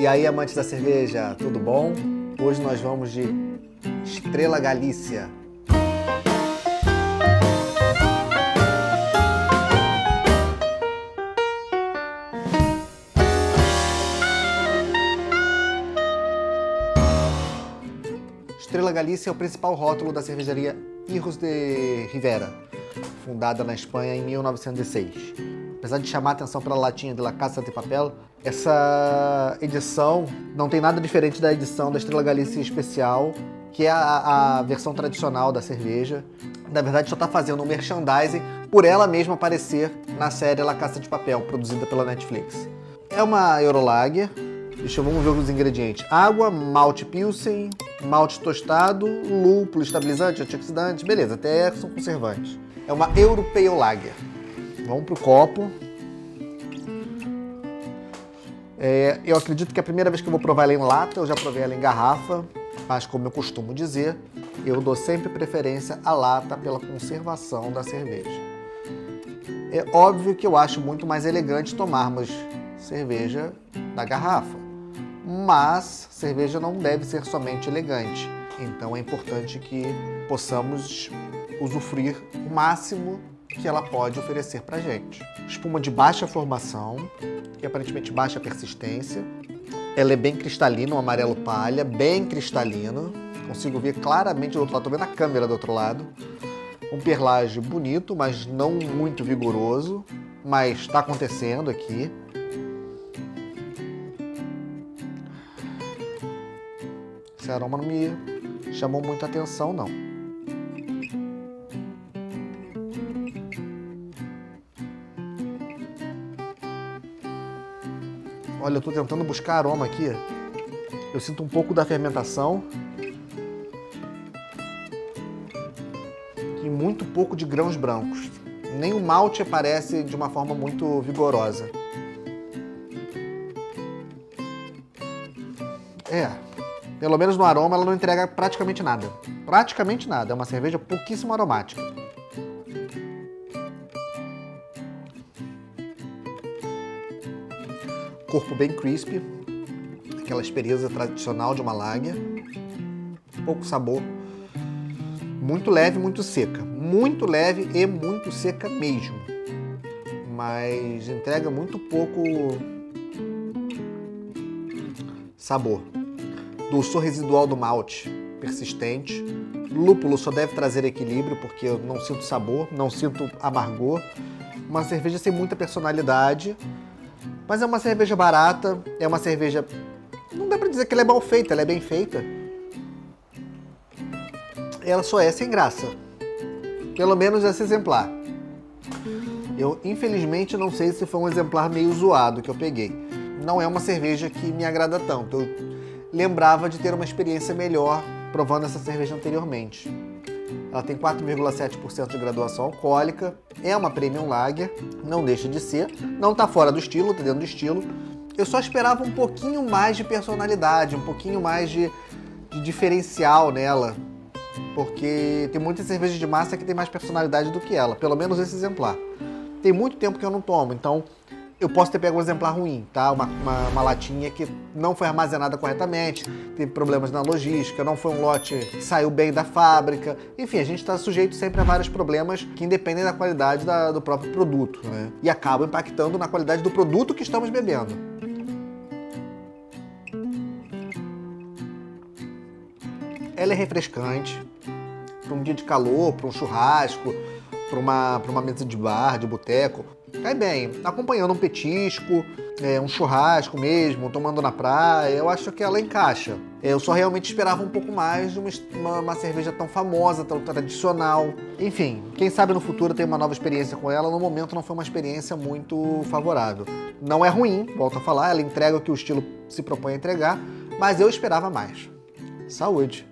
E aí, amantes da cerveja, tudo bom? Hoje nós vamos de Estrela Galícia. Estrela Galícia é o principal rótulo da cervejaria Irros de Rivera, fundada na Espanha em 1906. Apesar de chamar a atenção pela latinha de La Casa de Papel, essa edição não tem nada diferente da edição da Estrela Galícia Especial, que é a, a versão tradicional da cerveja. Na verdade, só está fazendo um merchandising por ela mesma aparecer na série La Casa de Papel, produzida pela Netflix. É uma Eurolager, Deixa eu vamos ver os ingredientes. Água, malte pilsen, malte tostado, lúpulo, estabilizante, antioxidante, beleza, até são conservantes. É uma European Lager. Vamos pro copo. É, eu acredito que a primeira vez que eu vou provar ela em lata, eu já provei ela em garrafa, mas como eu costumo dizer, eu dou sempre preferência à lata pela conservação da cerveja. É óbvio que eu acho muito mais elegante tomarmos cerveja da garrafa mas cerveja não deve ser somente elegante. Então é importante que possamos usufruir o máximo que ela pode oferecer para gente. Espuma de baixa formação e aparentemente baixa persistência. Ela é bem cristalina, um amarelo palha, bem cristalino. Consigo ver claramente do outro lado, estou vendo a câmera do outro lado. Um perlage bonito, mas não muito vigoroso, mas está acontecendo aqui. Esse aroma não me chamou muita atenção, não. Olha, eu estou tentando buscar aroma aqui. Eu sinto um pouco da fermentação. E muito pouco de grãos brancos. Nem o malte aparece de uma forma muito vigorosa. É, pelo menos no aroma, ela não entrega praticamente nada. Praticamente nada. É uma cerveja pouquíssimo aromática. Corpo bem crispy. Aquela experiência tradicional de uma lager. Pouco sabor. Muito leve, muito seca. Muito leve e muito seca mesmo. Mas entrega muito pouco sabor dulçor residual do malte, persistente. Lúpulo só deve trazer equilíbrio, porque eu não sinto sabor, não sinto amargor. Uma cerveja sem muita personalidade, mas é uma cerveja barata, é uma cerveja... Não dá pra dizer que ela é mal feita, ela é bem feita. Ela só é sem graça. Pelo menos esse exemplar. Eu, infelizmente, não sei se foi um exemplar meio zoado que eu peguei. Não é uma cerveja que me agrada tanto. Eu lembrava de ter uma experiência melhor provando essa cerveja anteriormente. Ela tem 4,7% de graduação alcoólica, é uma premium lager, não deixa de ser, não está fora do estilo, está dentro do estilo. Eu só esperava um pouquinho mais de personalidade, um pouquinho mais de, de diferencial nela, porque tem muita cerveja de massa que tem mais personalidade do que ela, pelo menos esse exemplar. Tem muito tempo que eu não tomo, então eu posso ter pego um exemplar ruim, tá? Uma, uma, uma, latinha que não foi armazenada corretamente, teve problemas na logística, não foi um lote que saiu bem da fábrica. Enfim, a gente está sujeito sempre a vários problemas que independem da qualidade da, do próprio produto, né? E acabam impactando na qualidade do produto que estamos bebendo. Ela é refrescante para um dia de calor, para um churrasco, para uma, uma mesa de bar, de boteco cai bem. Acompanhando um petisco, é, um churrasco mesmo, tomando na praia, eu acho que ela encaixa. Eu só realmente esperava um pouco mais de uma, uma, uma, cerveja tão famosa, tão tradicional. Enfim, quem sabe no futuro tem uma nova experiência com ela. No momento não foi uma experiência muito favorável. Não é ruim, volto a falar, ela entrega o que o estilo se propõe a entregar, mas eu esperava mais. Saúde!